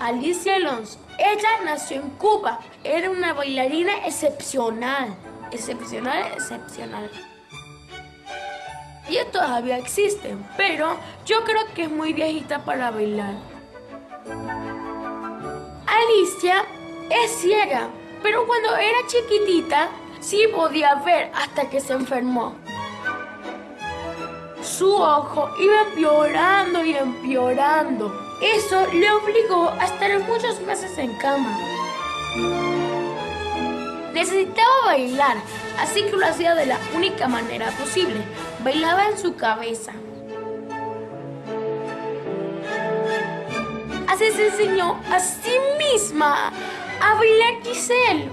Alicia Alonso. Ella nació en Cuba. Era una bailarina excepcional. Excepcional, excepcional. Y todavía existe, pero yo creo que es muy viejita para bailar. Alicia es ciega, pero cuando era chiquitita sí podía ver hasta que se enfermó. Su ojo iba empeorando y empeorando. Eso le obligó a estar muchos meses en cama. Necesitaba bailar, así que lo hacía de la única manera posible. Bailaba en su cabeza. Así se enseñó a sí misma a bailar Giselle.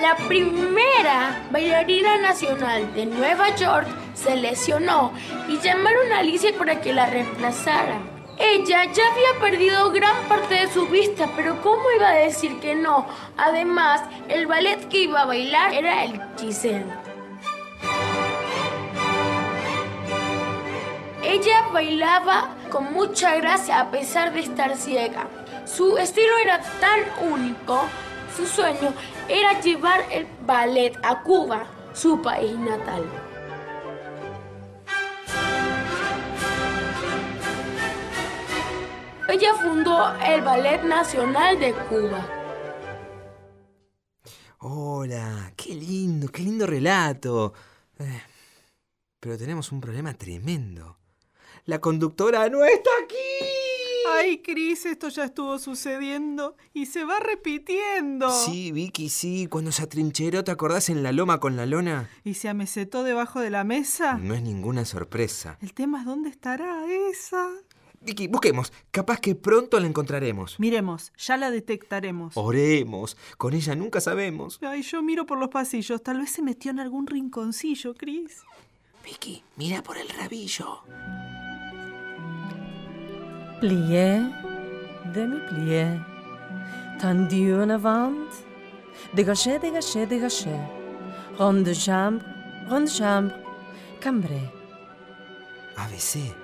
La primera bailarina nacional de Nueva York se lesionó y llamaron a Alicia para que la reemplazara. Ella ya había perdido gran parte de su vista, pero ¿cómo iba a decir que no? Además, el ballet que iba a bailar era el Giselle. Ella bailaba con mucha gracia a pesar de estar ciega. Su estilo era tan único, su sueño era llevar el ballet a Cuba, su país natal. Ella fundó el Ballet Nacional de Cuba. Hola, qué lindo, qué lindo relato. Eh, pero tenemos un problema tremendo. La conductora no está aquí. Ay, Cris, esto ya estuvo sucediendo y se va repitiendo. Sí, Vicky, sí. Cuando se atrincheró, ¿te acordás en la loma con la lona? ¿Y se amesetó debajo de la mesa? No es ninguna sorpresa. El tema es dónde estará esa. Vicky, busquemos. Capaz que pronto la encontraremos. Miremos, ya la detectaremos. Oremos. Con ella nunca sabemos. Ay, yo miro por los pasillos. Tal vez se metió en algún rinconcillo, Chris. Vicky, mira por el rabillo. Plié, demi-plié. Tendu en avant. Dégagé, dégagé, dégagé. Ronde de chambre, ronde de chambre. Cambré. ABC.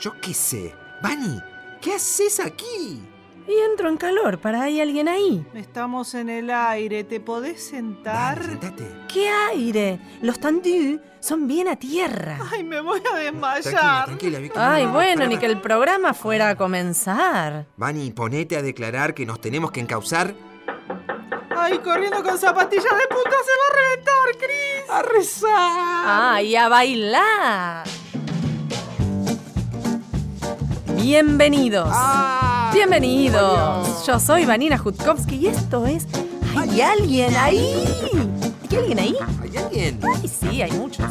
Yo qué sé. Vani, ¿qué haces aquí? Y entro en calor, ¿para hay alguien ahí? Estamos en el aire, ¿te podés sentar? Sentate. ¿Qué aire? Los tendus son bien a tierra. Ay, me voy a Tranquila, desmayar. tranquila, Vicky. Ay, No, no, bueno, ni que el programa fuera a comenzar. Vani, ponete a declarar que nos tenemos que encauzar Ay, corriendo con zapatillas de punta se va a reventar, Chris. a rezar. ¡Ay, a bailar! Bienvenidos. Ah, Bienvenidos. Yo soy Vanina Jutkowski y esto es ¿Hay alguien ahí? ¿Hay alguien ahí? ¿Hay alguien? Ay, sí, hay muchos.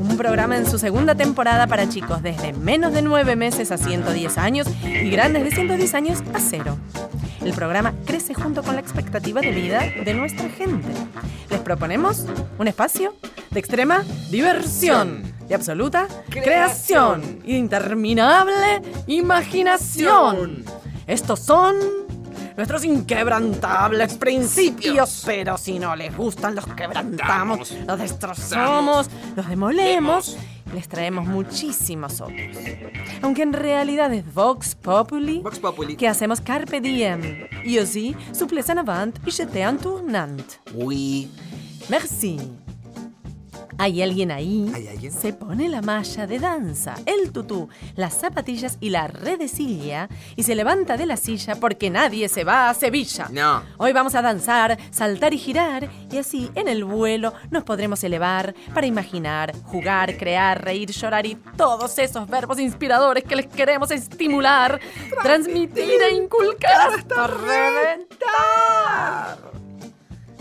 Un programa en su segunda temporada para chicos desde menos de 9 meses a 110 años y grandes de 110 años a cero. El programa crece junto con la expectativa de vida de nuestra gente. Les proponemos un espacio de extrema diversión, de absoluta creación y interminable imaginación. Estos son nuestros inquebrantables principios, pero si no les gustan los quebrantamos, los destrozamos, los demolemos, les traemos muchísimos otros. Aunque en realidad es Vox Populi, Vox Populi. que hacemos carpe diem, y aussi souplesse en avant y jeté en tournant. Uy, Merci. ¿Hay alguien ahí? ¿Hay alguien? Se pone la malla de danza, el tutú, las zapatillas y la redecilla y se levanta de la silla porque nadie se va a Sevilla. No. Hoy vamos a danzar, saltar y girar y así en el vuelo nos podremos elevar para imaginar, jugar, crear, reír, llorar y todos esos verbos inspiradores que les queremos estimular, transmitir e inculcar hasta reventar.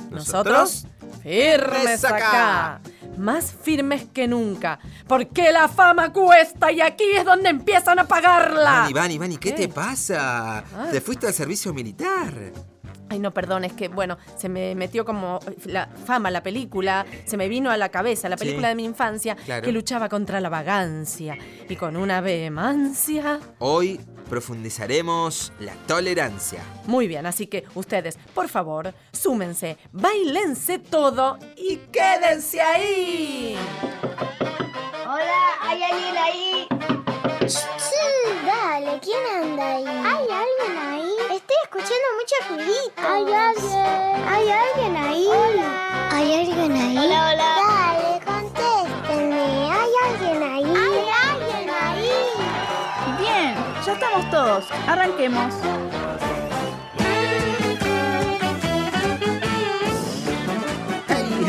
Nosotros, firmes acá. Más firmes que nunca. Porque la fama cuesta y aquí es donde empiezan a pagarla. Vani, Vani, Vani, ¿qué, ¿Qué? te pasa? Ah. Te fuiste al servicio militar. Ay, no, perdón, es que, bueno, se me metió como la fama, la película, se me vino a la cabeza, la Sí. película de mi infancia, Claro. que luchaba contra la vagancia y con una vehemencia. Hoy profundizaremos la tolerancia. Muy bien, así que ustedes, por favor, súmense, bailense todo y quédense ahí. Hola, ¿hay alguien ahí? Sí, dale, ¿quién anda ahí? ¿Hay alguien ahí? Estoy escuchando muchos ruiditos. ¿Hay alguien? ¿Hay alguien ahí? Hola. ¿Hay alguien ahí? Hola, hola. Vamos todos, arranquemos.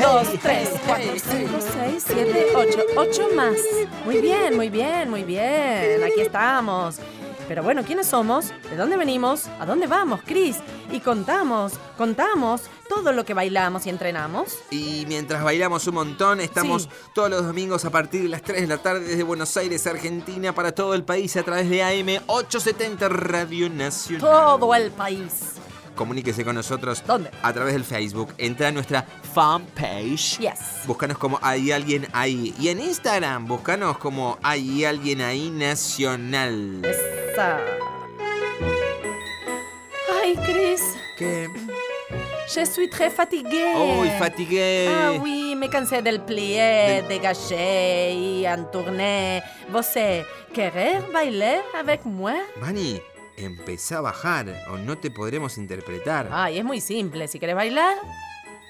Dos, tres, cuatro, cinco, seis, siete, ocho. Ocho más. Muy bien, muy bien, muy bien. Aquí estamos. Pero bueno, ¿quiénes somos? ¿De dónde venimos? ¿A dónde vamos, Cris? Y contamos, contamos todo lo que bailamos y entrenamos. Y mientras bailamos un montón, estamos Sí. todos los domingos a partir de las 3 de la tarde desde Buenos Aires, Argentina, para todo el país a través de AM 870 Radio Nacional. Todo el país. Comuníquese con nosotros ¿Dónde? a través del Facebook. Entra a nuestra fanpage. Yes. Búscanos como Hay Alguien Ahí. Y en Instagram, búscanos como Hay Alguien Ahí Nacional. Esa. Ay, Cris. ¿Qué? Je suis très fatiguée. Uy, fatigué. Ah oui, me cansé del plié, dégagé y en tourné. Você querer bailar avec moi? Vani, empezá a bajar o no te podremos interpretar. Ay, es muy simple. Si querés bailar,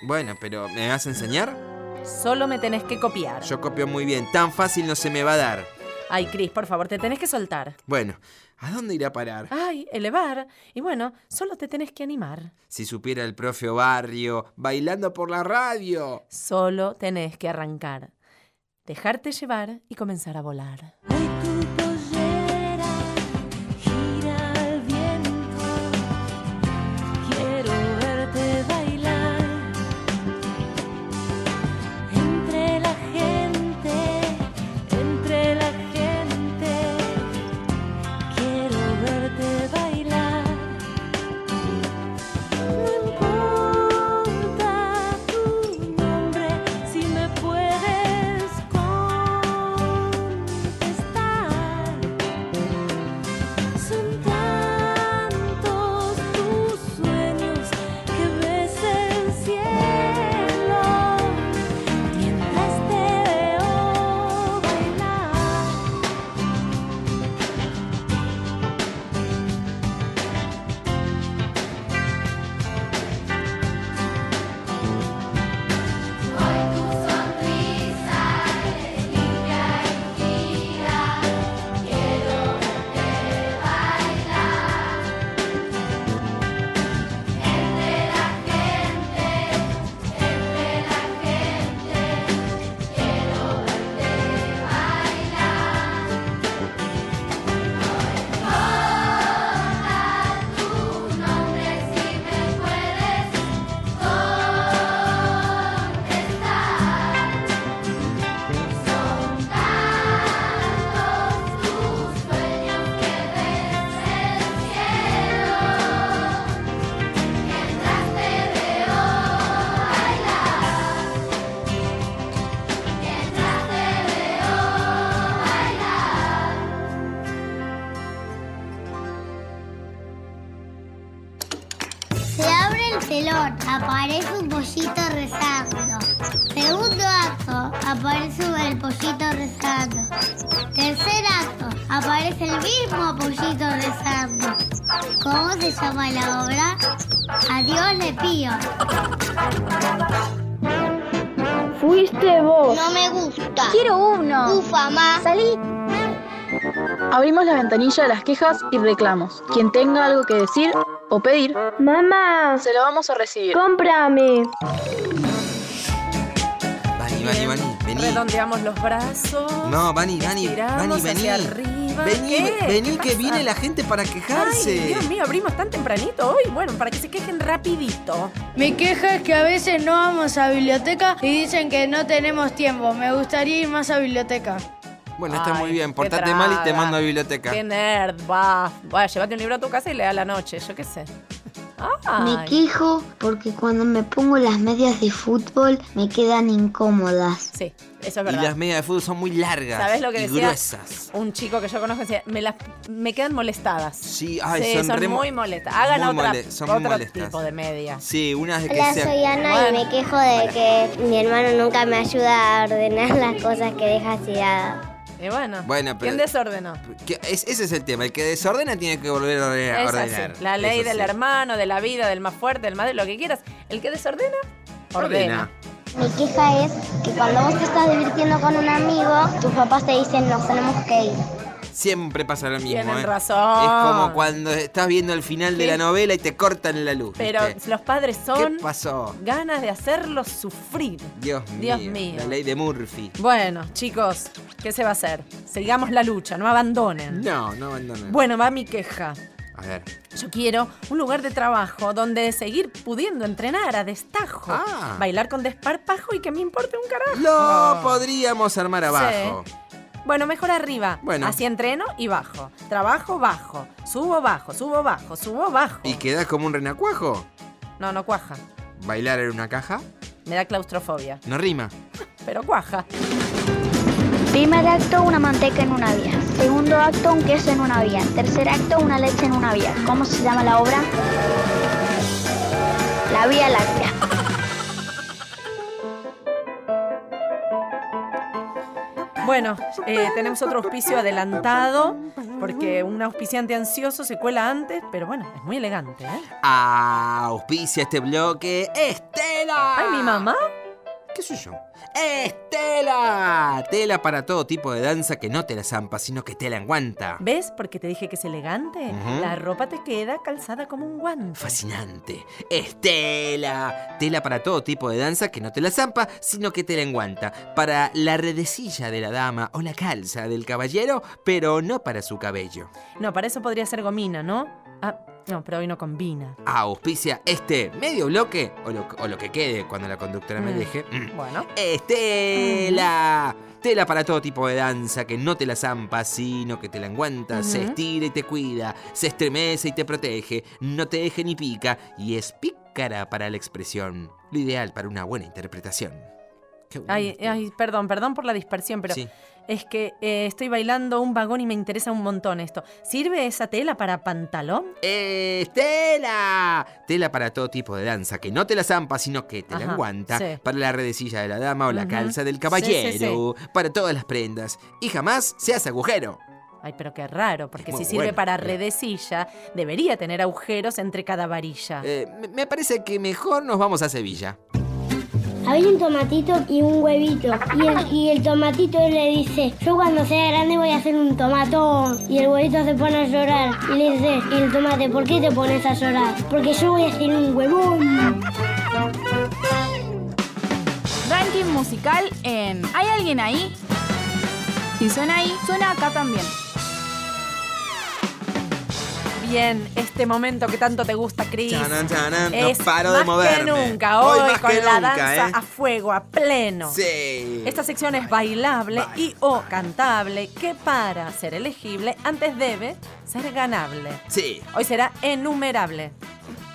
Bueno, pero ¿me vas a enseñar? solo me tenés que copiar. Yo copio muy bien, tan fácil no se me va a dar. Ay, Cris, por favor, te tenés que soltar. Bueno, ¿a dónde irá a parar? Ay, elevar. Y bueno, solo te tenés que animar. Si supiera el profe Barrio, bailando por la radio. Solo tenés que arrancar. Dejarte llevar y comenzar a volar. Aparece un pollito rezando. Segundo acto, aparece el pollito rezando. Tercer acto, aparece el mismo pollito rezando. ¿Cómo se llama la obra? A Dios le pío. Fuiste vos. No me gusta. Quiero uno. Ufa, ma. Salí. Abrimos la ventanilla de las quejas y reclamos. Quien tenga algo que decir o pedir, Mamá, se lo vamos a recibir. cómprame. Vani, Vani, Vani, vení. Redondeamos los brazos. No, Vani, Vani, Vani, vení. hacia arriba. Vení, ¿Qué? vení, ¿Qué que viene la gente para quejarse. Ay, Dios mío, abrimos tan tempranito hoy. Bueno, para que se quejen rapidito. Mi queja es que a veces no vamos a biblioteca y dicen que no tenemos tiempo. Me gustaría ir más a biblioteca. Bueno, está muy bien. Portate mal y te mando a biblioteca. Qué nerd, va. Bueno, llévate un libro a tu casa y lea a la noche, yo qué sé. Me Ay. quejo porque cuando me pongo las medias de fútbol me quedan incómodas. Sí, eso es Y verdad. las medias de fútbol son muy largas ¿Sabes lo que y decía? gruesas. Un chico que yo conozco decía, me, las, me quedan molestadas. Sí, ay, Sí, son, son, re mo- muy molestas. Hagan muy otra, mole- son muy otro molestas. tipo de medias. Sí, unas de que Hola, sean... soy Ana y me quejo de que mi hermano nunca me ayuda a ordenar las cosas que deja tiradas. Y bueno, Bueno, pero- ¿quién desordenó? que es- ese es el tema. El que desordena tiene que volver a ordenar. Así. La ley Eso del sí. hermano, de la vida, del más fuerte, del más de lo que quieras. El que desordena, ordena. Mi queja es que cuando vos te estás divirtiendo con un amigo, tus papás te dicen nos tenemos que ir. Siempre pasa lo mismo, Tienen ¿eh? razón. Es como cuando estás viendo el final de la novela y te cortan la luz. Pero ¿viste? los padres son ¿Qué pasó? ganas de hacerlos sufrir. Dios mío. Dios mío. La ley de Murphy. Bueno, chicos, ¿qué se va a hacer? Sigamos la lucha, no abandonen. No, no abandones. Bueno, va mi queja. A ver. Yo quiero un lugar de trabajo donde seguir pudiendo entrenar a destajo, Ah. bailar con desparpajo y que me importe un carajo. Lo podríamos armar abajo. Bueno, mejor arriba. Bueno. Así entreno y bajo. Trabajo, bajo. Subo, bajo, subo, bajo, subo, bajo. ¿Y quedás como un renacuajo? No, no cuaja. ¿Bailar en una caja? Me da claustrofobia. No rima. Pero cuaja. Primer acto, una manteca en una vía. Segundo acto, un queso en una vía. Tercer acto, una leche en una vía. ¿Cómo se llama la obra? La Vía Láctea. Bueno, eh, tenemos otro auspicio adelantado, porque un auspiciante ansioso se cuela antes, pero bueno, es muy elegante, ¿eh? Auspicia este bloque Estela. ¡Ay, mi mamá! ¿Qué soy yo? ¡Estela! Tela para todo tipo de danza que no te la zampa, sino que te la aguanta. ¿Ves? Porque te dije que es elegante. La ropa te queda calzada como un guante. Fascinante. Estela. Tela para todo tipo de danza que no te la zampa, sino que te la enguanta. Para la redecilla de la dama o la calza del caballero, pero no para su cabello. No, para eso podría ser gomina, ¿no? Ah, no, pero hoy no combina. Auspicia este medio bloque, o lo, o lo que quede cuando la conductora me Mm. deje. Mm. Bueno. Estela. Tela para todo tipo de danza que no te la zampa, sino que te la enguanta, se Ujú. estira y te cuida, se estremece y te protege, no te deje ni pica y es pícara para la expresión. Lo ideal para una buena interpretación. Ay, ay, perdón, perdón por la dispersión, pero Sí. es que eh, estoy bailando un vagón y me interesa un montón esto. ¿Sirve esa tela para pantalón? Estela. Tela para todo tipo de danza que no te la zampa, sino que te la sí. Para la redecilla de la dama o la calza del sí, caballero. Para todas las prendas. Y jamás se hace agujero. Ay, pero qué raro, porque Muy si sirve bueno. para redecilla, debería tener agujeros entre cada varilla. Eh, me parece que mejor nos vamos a Sevilla. Había un tomatito y un huevito. Y el, y el tomatito le dice, yo cuando sea grande voy a hacer un tomatón. Y el huevito se pone a llorar. Y le dice, y el tomate, ¿por qué te pones a llorar? Porque yo voy a hacer un huevón. Ranking musical en ¿Hay alguien ahí? Si suena ahí, suena acá también. Bien, este momento que tanto te gusta, Cris. No paro más de moverme. que nunca, hoy, Hoy más con que la nunca, danza ¿eh? a fuego, a pleno. Sí. Esta sección es bailable Baila. y o cantable, que para ser elegible antes debe ser ganable. Sí, Hoy será enumerable.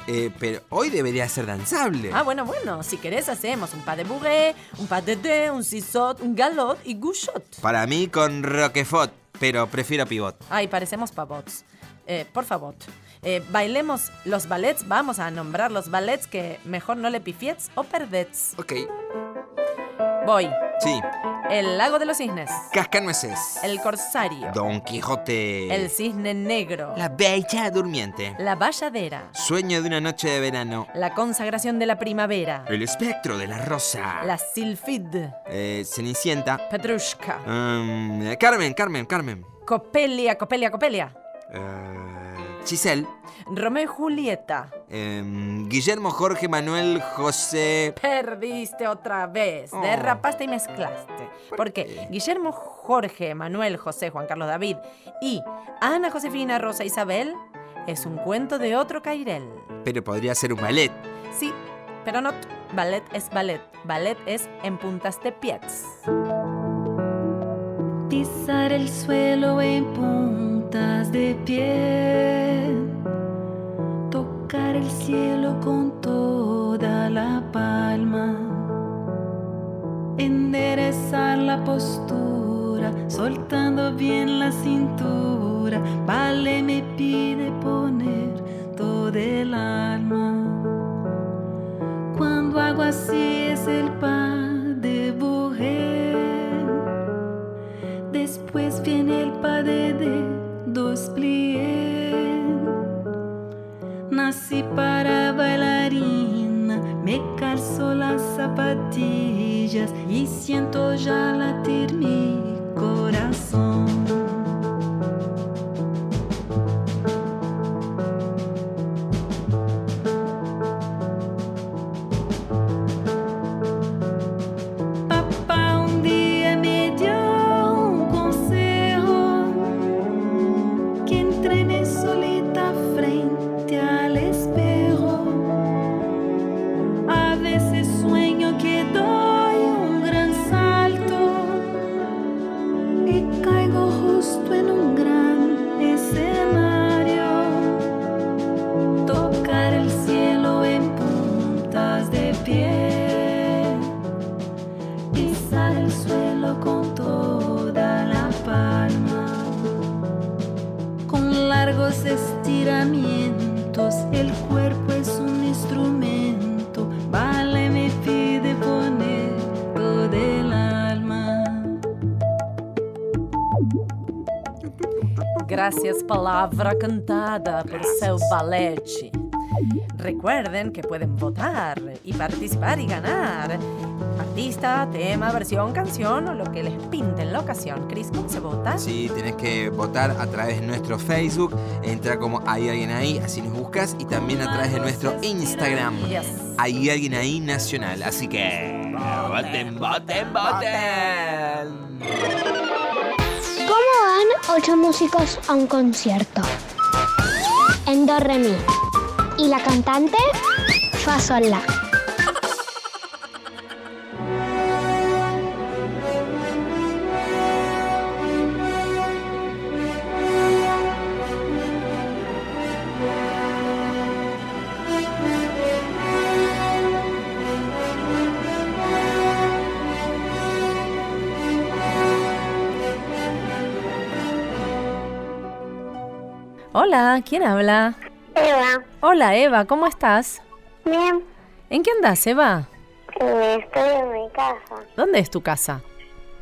eh, pero hoy debería ser danzable. Ah, bueno, bueno, si querés hacemos un pas de bourré, un pas de deux, un sisot, un galop y gouchot. Para mí con Roquefort, pero prefiero pivot. Ay, parecemos pavots. Eh, por favor, eh, bailemos los ballets, vamos a nombrar los ballets que mejor no le pifiets o perdets. Ok, Voy. sí. El lago de los cisnes. Cascanueces. El corsario. Don Quijote. El cisne negro. La bella durmiente. La valladera. Sueño de una noche de verano. La consagración de la primavera. El espectro de la rosa. La silfid. Eh, Cenicienta. Petrushka. Um, eh, Carmen, Carmen, Carmen. Copelia, Copelia, Copelia. Eh, Giselle. Romeo y Julieta. Em, Guillermo Jorge Manuel José. Perdiste otra vez. Oh. Derrapaste y mezclaste. Porque Guillermo Jorge, Manuel, José, Juan Carlos David y Ana Josefina Rosa Isabel es un cuento de otro Cairel. Pero podría ser un ballet. Sí, pero no. Ballet es ballet. Ballet es en puntas de pies. pisar el suelo en puntas de pie, tocar el cielo con toda la palma, enderezar la postura, soltando bien la cintura, vale me pide poner todo el alma. Cuando hago así es el pan de mujer. Después viene el padre de Nací para bailarina, me calzo las zapatillas y siento ya latir mi corazón. Palabra Cantada, por seu balete. Recuerden que pueden votar y participar y ganar. Artista, tema, versión, canción o lo que les pinte en la ocasión. Cris, ¿cómo se vota? Sí, tenés que votar a través de nuestro Facebook. Entra como hay alguien ahí, así nos buscas. Y también a través de nuestro Instagram. Yes. Hay alguien ahí nacional. Así que. Voten, voten, voten. Ocho músicos a un concierto? En do re mi. ¿Y la cantante? Fa sol la. Hola, ¿quién habla? Eva, Hola, Eva, ¿cómo estás? bien, ¿En qué andas, Eva? eh, estoy en mi casa, ¿Dónde es tu casa?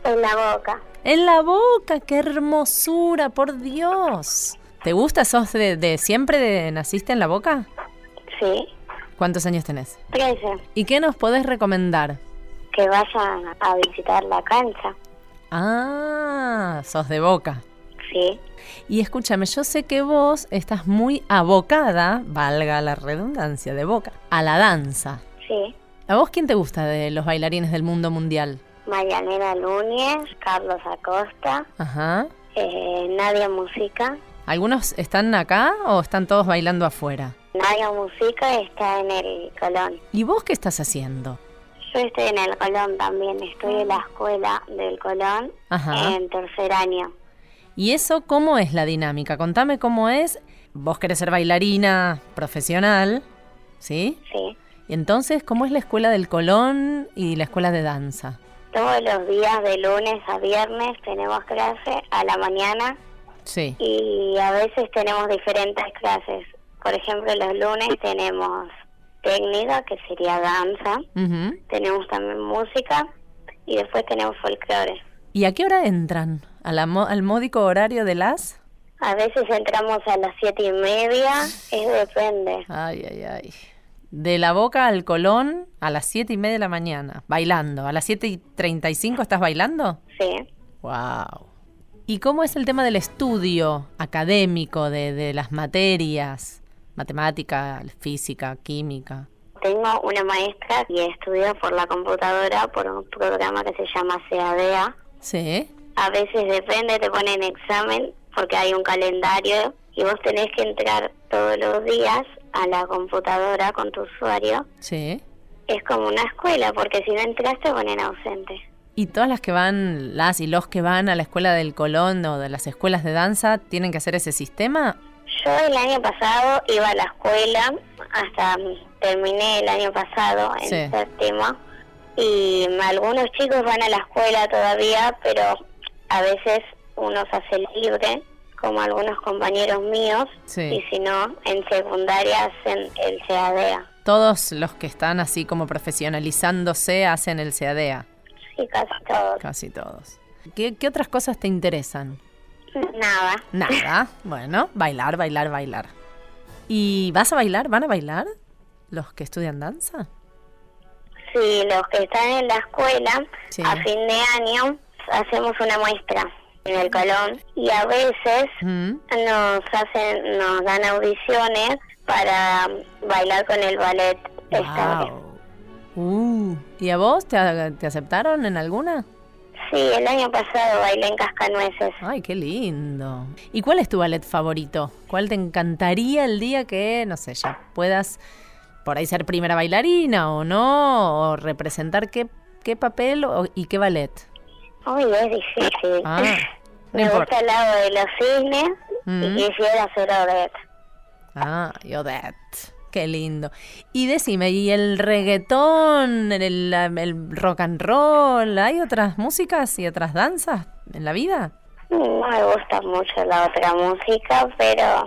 en la boca. En la boca, qué hermosura, por Dios. ¿Te gusta? ¿Sos de, de siempre de, naciste en la boca? Sí, ¿Cuántos años tenés? 13. ¿Y qué nos podés recomendar? Que vayan a visitar la cancha. Ah, sos de boca. Sí, Y escúchame, yo sé que vos estás muy abocada, valga la redundancia de boca, a la danza. sí. ¿A vos quién te gusta de los bailarines del mundo mundial? Marianela Núñez, Carlos Acosta, Ajá. eh, Nadia Música. ¿Algunos están acá o están todos bailando afuera? Nadia Música está en el Colón. ¿Y vos qué estás haciendo? Yo estoy en el Colón también, estoy en la escuela del Colón Ajá. en tercer año. ¿Y eso cómo es la dinámica? Contame cómo es. Vos querés ser bailarina profesional, ¿sí? Sí. Y entonces, ¿cómo es la escuela del Colón y la escuela de danza? Todos los días de lunes a viernes tenemos clase a la mañana Sí. y a veces tenemos diferentes clases. Por ejemplo, los lunes tenemos técnica, que sería danza, tenemos también música y después tenemos folclore. ¿Y a qué hora entran? ¿A la mo- ¿Al módico horario de las? A veces entramos a las siete y media, es depende. Ay, ay, ay. De la boca al Colón a las siete y media de la mañana, bailando. ¿A las 7 y 35 estás bailando? Sí. Wow. ¿Y cómo es el tema del estudio académico de, de las materias? Matemática, física, química. Tengo una maestra que estudia por la computadora por un programa que se llama CADEA. Sí. A veces depende, te ponen examen porque hay un calendario y vos tenés que entrar todos los días a la computadora con tu usuario. Sí. Es como una escuela porque si no entras te ponen ausente. ¿Y todas las que van, las y los que van a la escuela del Colón o de las escuelas de danza, tienen que hacer ese sistema? Yo el año pasado iba a la escuela, hasta terminé el año pasado en Sí. séptimo, y algunos chicos van a la escuela todavía, pero a veces uno se hace libre, como algunos compañeros míos, Sí. y si no, en secundaria hacen el CADEA. Todos los que están así como profesionalizándose hacen el CADEA. Sí, casi todos. Casi todos. ¿Qué, qué otras cosas te interesan? Nada. Nada. Bueno, bailar, bailar, bailar. ¿Y vas a bailar? ¿Van a bailar los que estudian danza? Sí, los que están en la escuela, Sí. a fin de año hacemos una muestra en el Colón y a veces Mm. nos hacen, nos dan audiciones para bailar con el ballet. Wow. Uh, ¿Y a vos te, te aceptaron en alguna? Sí, el año pasado bailé en Cascanueces. Ay, qué lindo. ¿Y cuál es tu ballet favorito? ¿Cuál te encantaría el día que, no sé, ya puedas por ahí ser primera bailarina o no? ¿O representar qué, qué papel o- y qué ballet? Uy, es difícil. Ah, no Me importa. gusta el lado de los cisnes Mm. y quisiera hacer Odette. Ah, y Odette. Qué lindo. Y decime, ¿y el reggaetón, el, el rock and roll? ¿Hay otras músicas y otras danzas en la vida? No me gusta mucho la otra música, pero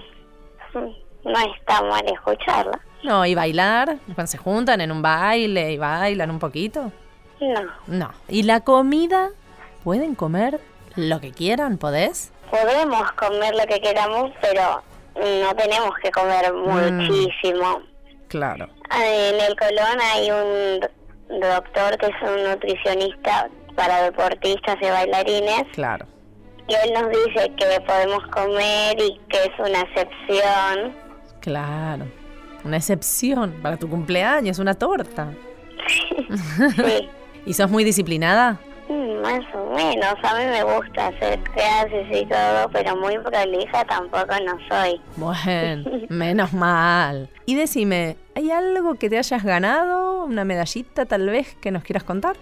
mm, no está mal escucharla. No, y bailar, cuando se juntan en un baile y bailan un poquito. No, No. ¿Y la comida? ¿Pueden comer lo que quieran? ¿Podés? podemos comer lo que queramos, pero no tenemos que comer muchísimo. Claro. En el Colón hay un doctor que es un nutricionista para deportistas y bailarines Claro. y él nos dice que podemos comer y que es una excepción. Claro. Una excepción para tu cumpleaños, una torta. Sí, ¿Y sos muy disciplinada? Más o menos. A mí me gusta hacer clases y todo, pero muy prolija tampoco no soy. Bueno, menos mal. Y decime, ¿hay algo que te hayas ganado? ¿Una medallita tal vez que nos quieras contar?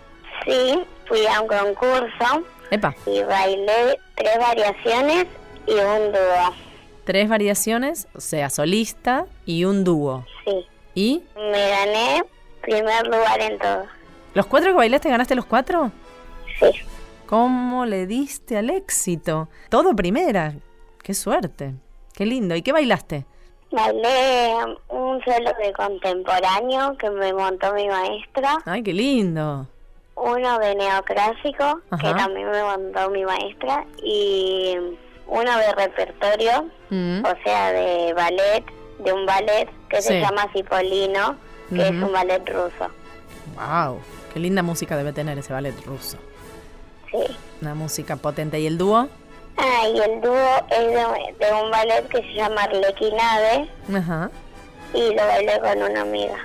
Sí, fui a un concurso Epa, y bailé tres variaciones y un dúo. tres variaciones, o sea, solista y un dúo. Sí, ¿Y me gané primer lugar en todo. los cuatro que bailaste ganaste los cuatro? Sí. ¿Cómo le diste al éxito? Todo primera. Qué suerte. Qué lindo. ¿Y qué bailaste? Bailé un solo de contemporáneo que me montó mi maestra, Ay, qué lindo. uno de neoclásico que también me montó mi maestra y uno de repertorio, Mm, o sea, de ballet, de un ballet que Sí. se llama Cipolino, que es un ballet ruso. Wow. Qué linda música debe tener ese ballet ruso. Sí. Una música potente. ¿Y el dúo? Ah, y el dúo es de, de un ballet que se llama Arlequinade Ajá. y lo bailé con una amiga.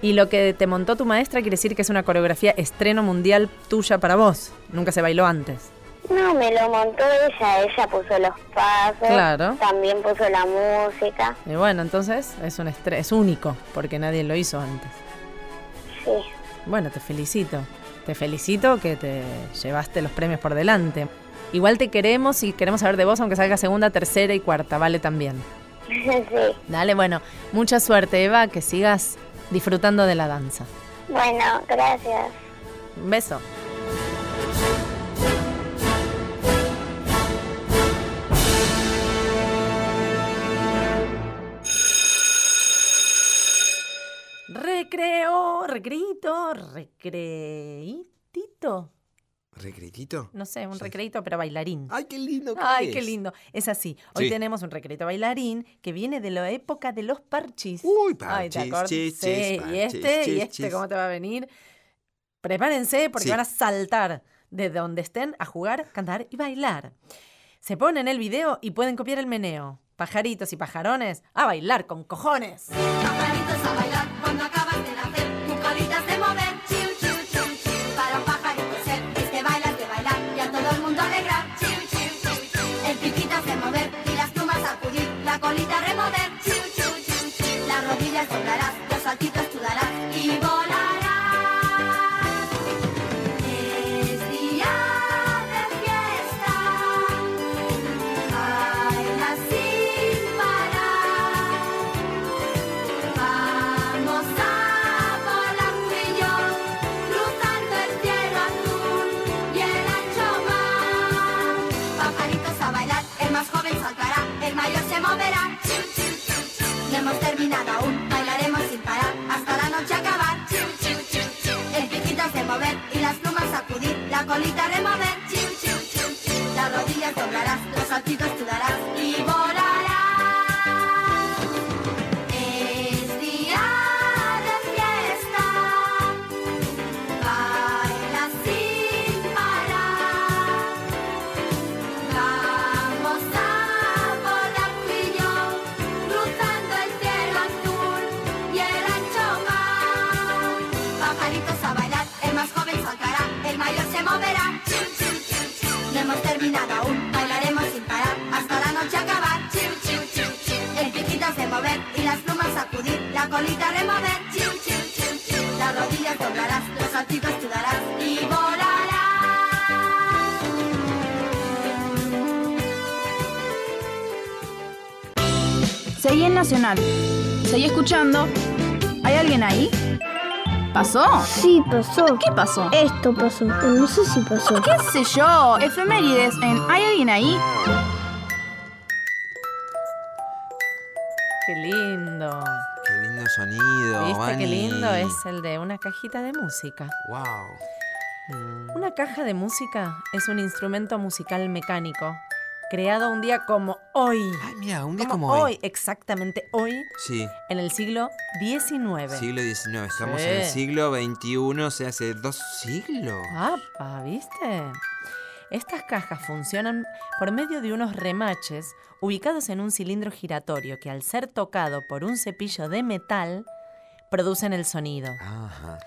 Y lo que te montó tu maestra quiere decir que es una coreografía estreno mundial tuya para vos. Nunca se bailó antes. No, me lo montó ella, ella puso los pasos, Claro. también puso la música, Y bueno, entonces es un estre- es único, porque nadie lo hizo antes. sí. Bueno, te felicito. Te felicito que te llevaste los premios por delante. Igual te queremos y queremos saber de vos, aunque salga segunda, tercera y cuarta, vale también. sí. Dale, bueno, mucha suerte, Eva, que sigas disfrutando de la danza. Bueno, gracias. Un beso. Recreo, recreito, recreitito. ¿Recretito? No sé, un recreito, pero bailarín. ¡Ay, qué lindo que Ay, es! qué lindo. Es así. Hoy Sí. tenemos un recreito bailarín que viene de la época de los parchis. Uy, Ay, ¿te parchis, chis, Sí, chis, y parchis, este, y este, chis. ¿cómo te va a venir? Prepárense porque Sí. van a saltar de donde estén a jugar, cantar y bailar. Se ponen el video y pueden copiar el meneo. Pajaritos y pajarones, a bailar con cojones. Pajaritos a bailar cuando acabas doblarás, colita remover. Chiu, colita remover. Chiu, chiu, chiu, chiu. Las rodillas doblarás, los saltitos tú darás y volarás. Seguí en Nacional. Seguí escuchando. ¿Hay alguien ahí? ¿Pasó? Sí, pasó. ¿Qué pasó? Esto pasó. No sé si pasó. ¿Qué sé yo? Efemérides en ¿Hay alguien ahí? Sonido, ¿Viste qué lindo es el de una cajita de música? Wow. Una caja de música es un instrumento musical mecánico creado un día como hoy. Ay, mira, un día como, como hoy. hoy, exactamente hoy, Sí, en el siglo XIX. siglo XIX. Estamos Sí. en el siglo XXI, o sea, hace dos siglos. ¡Apa! ¿Viste? Estas cajas funcionan por medio de unos remaches ubicados en un cilindro giratorio que al ser tocado por un cepillo de metal producen el sonido. Ajá.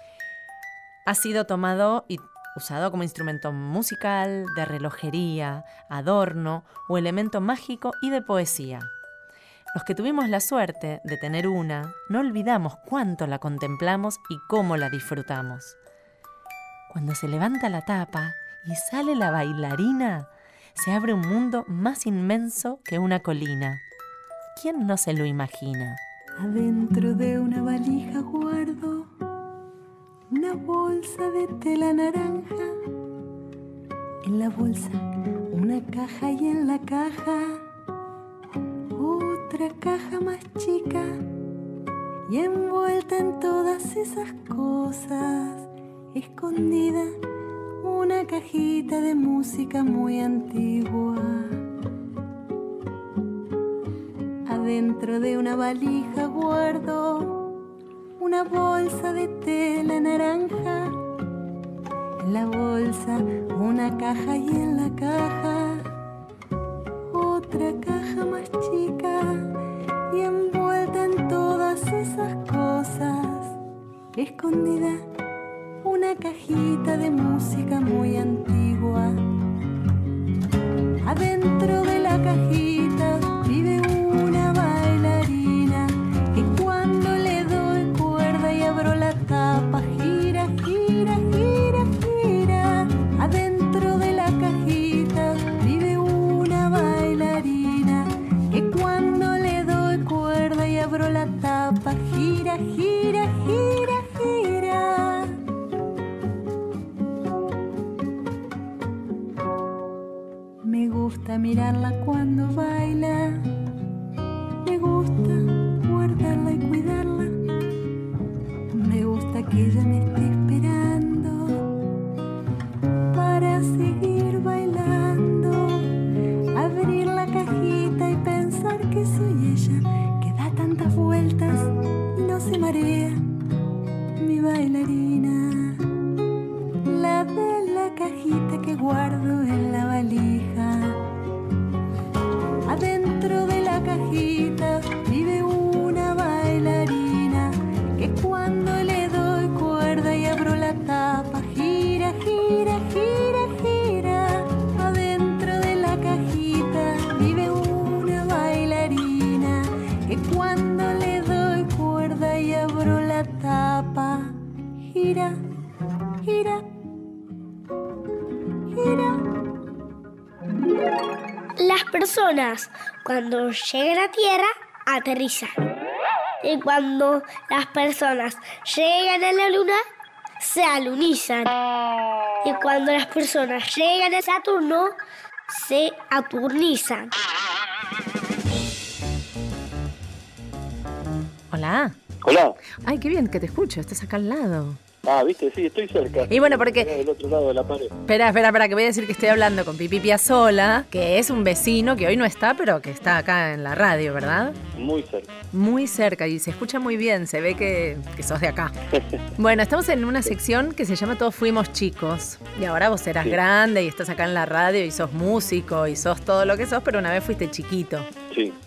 Ha sido tomado y usado como instrumento musical, de relojería, adorno o elemento mágico y de poesía. Los que tuvimos la suerte de tener una, no olvidamos cuánto la contemplamos y cómo la disfrutamos. Cuando se levanta la tapa y sale la bailarina, se abre un mundo más inmenso que una colina. ¿Quién no se lo imagina? Adentro de una valija guardo una bolsa de tela naranja. En la bolsa una caja y en la caja otra caja más chica. Y envuelta en todas esas cosas, escondida una cajita de música muy antigua. Adentro de una valija guardo una bolsa de tela naranja. En la bolsa una caja y en la caja otra caja más chica. Y envuelta en todas esas cosas, escondida una cajita de música muy antigua. Adentro de la cajita mirarla cuando baila. Cuando llegan a tierra aterrizan. Y cuando las personas llegan a la luna, se alunizan. Y cuando las personas llegan a Saturno, se aturnizan. Hola. Hola. Ay, qué bien que te escucho, estás acá al lado. Ah, viste, sí, estoy cerca. Y bueno, porque- Del otro lado de la pared. Espera, espera, espera, que voy a decir que estoy hablando con Pipi Piazzola, que es un vecino que hoy no está, pero que está acá en la radio, ¿verdad? Muy cerca. Muy cerca y se escucha muy bien, se ve que, que sos de acá. Bueno, estamos en una sección que se llama Todos Fuimos Chicos. Y ahora vos eras Sí. grande y estás acá en la radio y sos músico y sos todo lo que sos, pero una vez fuiste chiquito.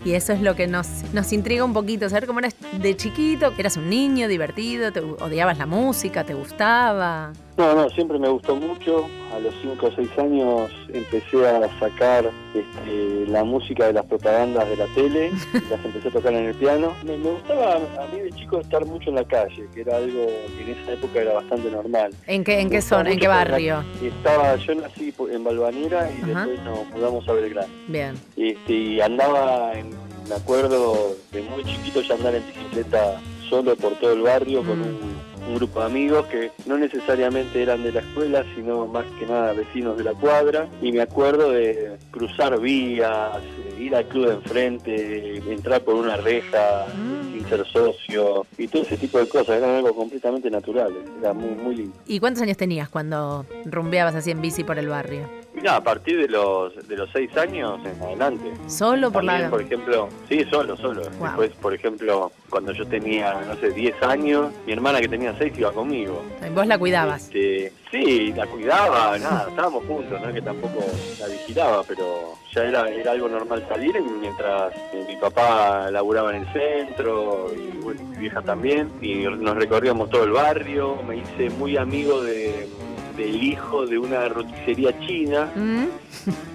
Y eso es lo que nos, nos intriga un poquito, saber cómo eras de chiquito, eras un niño divertido, te odiabas la música, te gustaba. No, no, siempre me gustó mucho. A los 5 o 6 años empecé a sacar este, la música de las propagandas de la tele, las empecé a tocar en el piano. Me, me gustaba a mí de chico estar mucho en la calle, que era algo que en esa época era bastante normal. ¿En qué, en qué zona, en qué barrio? Estaba, yo nací en Balvanera y Ajá. después nos mudamos a Belgrano. Bien. Este, y andaba, en, me acuerdo, de muy chiquito ya andar en bicicleta solo por todo el barrio con un, un grupo de amigos que no necesariamente eran de la escuela, sino más que nada vecinos de la cuadra. Y me acuerdo de cruzar vías, ir al club de enfrente, entrar por una reja sin ser socio y todo ese tipo de cosas. Eran algo completamente natural, era muy, muy lindo. ¿Y cuántos años tenías cuando rumbeabas así en bici por el barrio? Mirá, a partir de los de los seis años en adelante. ¿Solo por También, la...? por ejemplo, sí, solo, solo. Después, por ejemplo, cuando yo tenía, no sé, 10 años, mi hermana que tenía 6 iba conmigo. Vos la cuidabas. Este, sí, la cuidaba, nada, estábamos juntos, no es que tampoco la vigilaba, pero ya era, era algo normal salir mientras mi papá laburaba en el centro y bueno, mi vieja también, y nos recorríamos todo el barrio, me hice muy amigo de del hijo de una roticería china ¿Mm?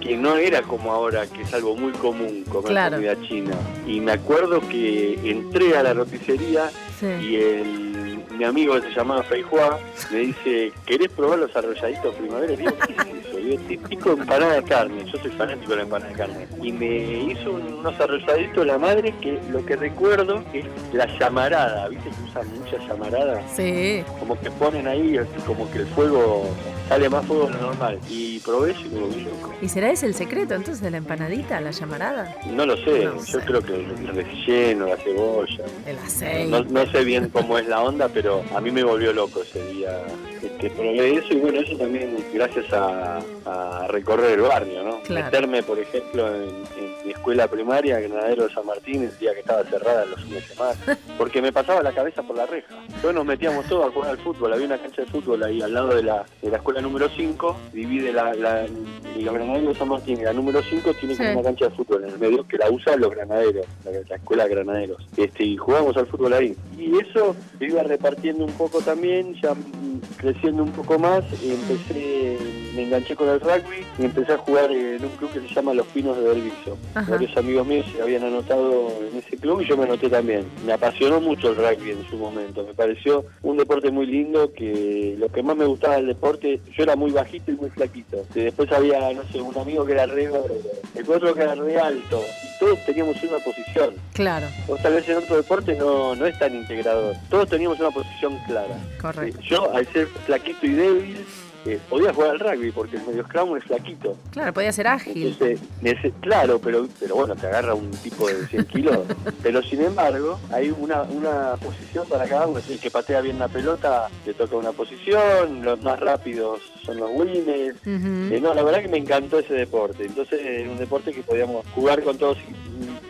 que no era como ahora, que es algo muy común comer Claro. comida china. Y me acuerdo que entré a la roticería Sí. y el, mi amigo que se llamaba Feijoa me dice, ¿querés probar los arrolladitos primavera? Y digo, ¿qué es eso? Y Digo, típico empanada de carne, yo soy fanático de la empanada de carne. Y me hizo unos arrolladitos la madre que lo que recuerdo es la llamarada, ¿viste que usan mucha llamarada? Sí. Como que ponen ahí, como que el fuego sale más fuego de lo normal. Y probé y me volví loco. ¿Y será ese el secreto entonces de la empanadita, la llamarada? No lo sé, No yo creo que el relleno, la cebolla. El aceite. No, no sé bien cómo es la onda, pero a mí me volvió loco ese día que probé eso y bueno, eso también gracias a, a recorrer el barrio, ¿no? Claro. Meterme, por ejemplo, en, en mi escuela primaria, Granadero de San Martín, el día que estaba cerrada los fines de semana, porque me pasaba la cabeza por la reja. Todos nos metíamos todos a jugar al fútbol, había una cancha de fútbol ahí al lado de la, de la escuela número 5, divide la, la, y los granaderos de San Martín, la número 5 tiene Sí. una cancha de fútbol en el medio que la usan los granaderos, la, la escuela de granaderos. Este, y jugamos al fútbol ahí. Y eso lo iba repartiendo un poco también, ya creciendo un poco más, y empecé, me enganché con el rugby y empecé a jugar en un club que se llama Los Pinos de Belviso. Varios amigos míos se habían anotado en ese club y yo me anoté también. Me apasionó mucho el rugby en su momento, me pareció un deporte muy lindo que lo que más me gustaba del deporte, yo era muy bajito y muy flaquito. Y después había, no sé, un amigo que era re el otro que era re alto, y todos teníamos una posición. Claro, O tal vez en otro deporte no, no es tan integrador. Todos teníamos una posición clara. correcto. Yo, al ser flaquito y débil, eh, podía jugar al rugby porque el medio scrum es flaquito. Claro, podía ser ágil. Entonces, claro, pero, pero bueno, te agarra un tipo de 100 kilos. pero sin embargo, hay una, una posición para cada uno. El que patea bien la pelota le toca una posición, los más rápidos son los winners. Ujú. Eh, no, la verdad que me encantó ese deporte. Entonces era un deporte que podíamos jugar con todos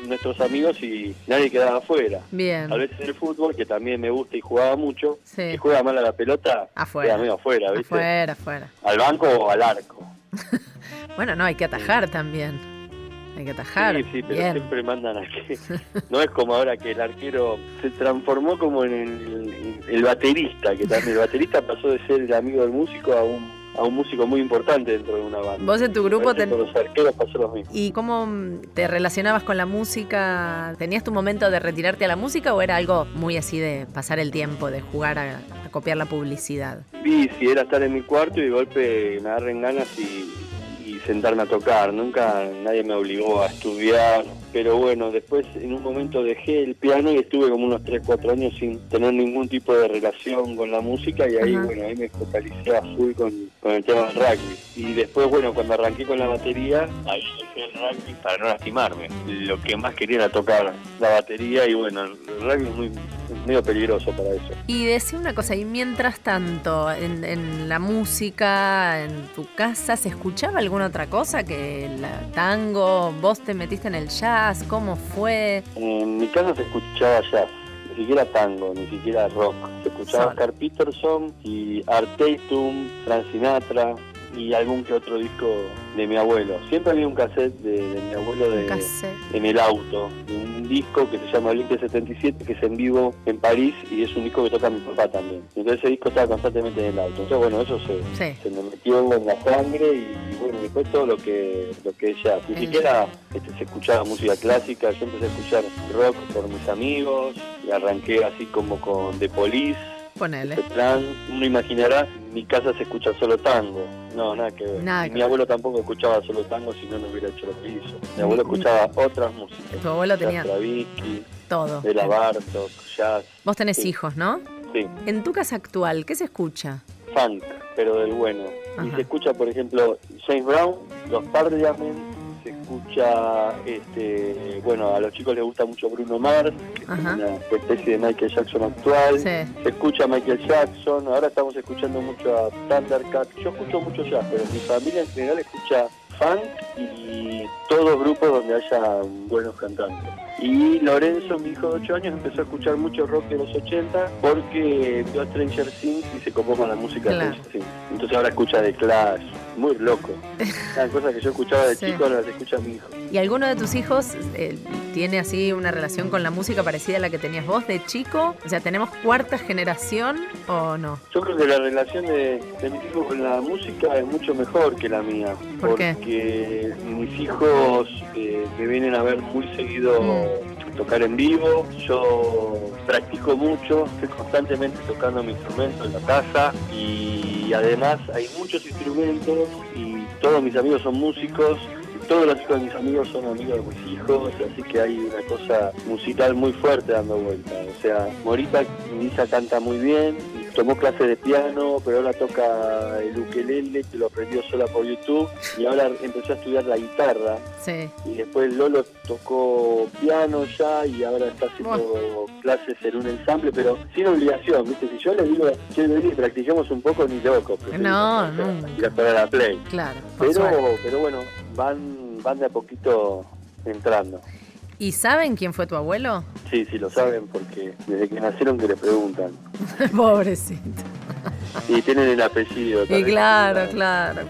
nuestros amigos y nadie quedaba afuera. Bien. A veces el fútbol, que también me gusta y jugaba mucho, Sí. que juega mal a la pelota, Afuera. queda afuera, ¿viste? Afuera, afuera. Al banco o al arco. Bueno, no, hay que atajar también. Hay que atajar. Sí, sí, pero Bien. siempre mandan a que... No es como ahora que el arquero se transformó como en el, el baterista, que también el baterista pasó de ser el amigo del músico a un, a un músico muy importante dentro de una banda. Vos en tu grupo ten- los arqueros pasó lo mismo. ¿Y cómo mm, te relacionabas con la música? ¿Tenías tu momento de retirarte a la música o era algo muy así de pasar el tiempo, de jugar a, a copiar la publicidad? Sí, sí, era estar en mi cuarto y de golpe me agarren ganas y sentarme a tocar. Nunca nadie me obligó a estudiar. Pero bueno, después en un momento dejé el piano y estuve como unos 3, 4 años sin tener ningún tipo de relación con la música y ahí, Ajá. bueno, ahí me focalicé a full con, con el tema del rugby. Y después, bueno, cuando arranqué con la batería, ahí dejé el rugby para no lastimarme. Lo que más quería era tocar la batería y bueno, el rugby es muy es medio peligroso para eso. Y decía una cosa, y mientras tanto, en, en la música, en tu casa, ¿se escuchaba alguna otra cosa que el tango? ¿Vos te metiste en el jazz? ¿Cómo fue? En mi casa se escuchaba jazz, ni siquiera tango, ni siquiera rock. Se escuchaba. Oscar Peterson y Art Tatum, Frank Sinatra y algún que otro disco de mi abuelo. Siempre había un cassette de, de mi abuelo de, en el auto, de un disco que se llama Blink 77, que es en vivo en París y es un disco que toca mi papá también. Entonces ese disco estaba constantemente en el auto. Entonces bueno, eso se, Sí. se me metió en la sangre y bueno, después todo lo que lo que jazz. Ni El siquiera este, se escuchaba música clásica, yo empecé a escuchar rock por mis amigos y arranqué así como con The Police, Ponele. plan. Uno imaginará, en mi casa se escucha solo tango. No, nada que ver. Nada Y que mi ver. abuelo tampoco escuchaba solo tango, si no, no hubiera hecho lo que hizo. Mi abuelo escuchaba otras músicas. Tu abuelo tenía Stravinsky, todo. Bela Bartok, jazz. Vos tenés Sí. hijos, ¿no? Sí, En tu casa actual, ¿qué se escucha? funk, pero del bueno. Y Ajá. se escucha, por ejemplo, James Brown, los Parliament, escucha, este, bueno, a los chicos les gusta mucho Bruno Mars, que es una especie de Michael Jackson actual. Sí. Se escucha Michael Jackson, ahora estamos escuchando mucho a Thundercat. Yo escucho mucho jazz, pero mi familia en general escucha funk y todos grupos donde haya buenos cantantes. Y Lorenzo, mi hijo de 8 años, empezó a escuchar mucho rock de los 80 porque vio a Stranger Things y se copó con la música Claro. de Stranger Things. Entonces ahora escucha The Clash, muy loco. Las cosas que yo escuchaba de Sí. chico ahora las escucha mi hijo. ¿Y alguno de tus hijos eh, tiene así una relación con la música parecida a la que tenías vos de chico? O sea, ¿tenemos cuarta generación o no? Yo creo que la relación de, de mis hijos con la música es mucho mejor que la mía. ¿Por qué? porque mis hijos eh, me vienen a ver muy seguido Mm. tocar en vivo. Yo practico mucho, estoy constantemente tocando mi instrumento en la casa y además hay muchos instrumentos y todos mis amigos son músicos. y Todos los hijos de mis amigos son amigos de mis hijos, así que hay una cosa musical muy fuerte dando vuelta. O sea, Morita, Lisa canta muy bien, y tomó clases de piano, pero ahora toca el ukelele, que lo aprendió sola por YouTube, y ahora empezó a estudiar la guitarra. Sí. Y después Lolo tocó piano ya y ahora está haciendo clases en un ensamble, pero sin obligación, ¿viste? Si yo le digo, che, vení, practiquemos un poco, ni loco. No, no. Ir a jugar a la Play. Claro, Pero, pero bueno, van, van de a poquito entrando. ¿Y saben quién fue tu abuelo? Sí, sí, lo saben porque desde que nacieron que le preguntan. Pobrecito. Y tienen el apellido. Y claro, claro.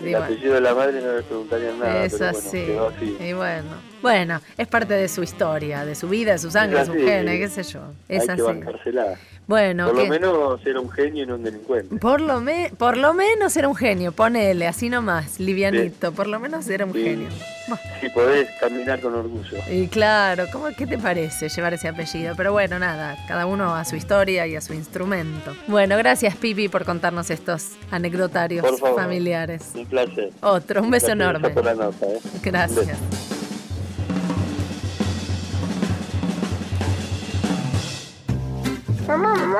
Y El bueno, apellido de la madre no le preguntarían nada. es pero así. Y bueno. Bueno, es parte de su historia, de su vida, de su sangre, de Es su así. genes, qué sé yo. Es Hay que así. bancársela. Bueno, Por ¿qué? lo menos era un genio y no un delincuente. Por lo, me- por lo menos era un genio, ponele, así nomás, livianito. Por lo menos era un Sí. genio. Si podés caminar con orgullo. Y claro, ¿cómo, ¿qué te parece llevar ese apellido? Pero bueno, nada, cada uno a su historia y a su instrumento. Bueno, gracias Pipi por contarnos estos anecdotarios Por favor. familiares. Un placer. Otro, un beso Gracias enorme. por la nota, ¿eh? Un Gracias.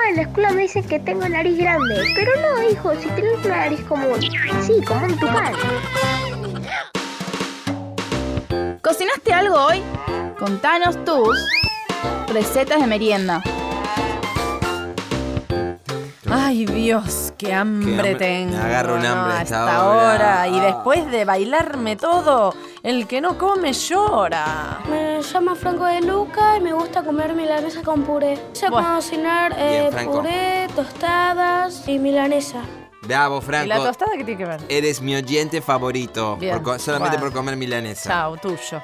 En la escuela me dicen que tengo nariz grande. Pero no, hijo, si tienes una nariz común. Sí, como un tucán. ¿Cocinaste algo hoy? Contanos tus recetas de merienda. Ay Dios, qué hambre, hambre. tengo. Me agarro un no, hambre a a esta esta hora. hora. Y Ah. después de bailarme todo, el que no come llora. Me llamo Franco de Luca y me gusta comer milanesa con puré. Sé Bueno. cocinar eh, Bien, Franco. puré, tostadas y milanesa. Bravo, ¿Y la Franco. tostada qué tiene que ver? Eres mi oyente favorito. Bien, por solamente bueno. por comer milanesa. Chao, tuyo.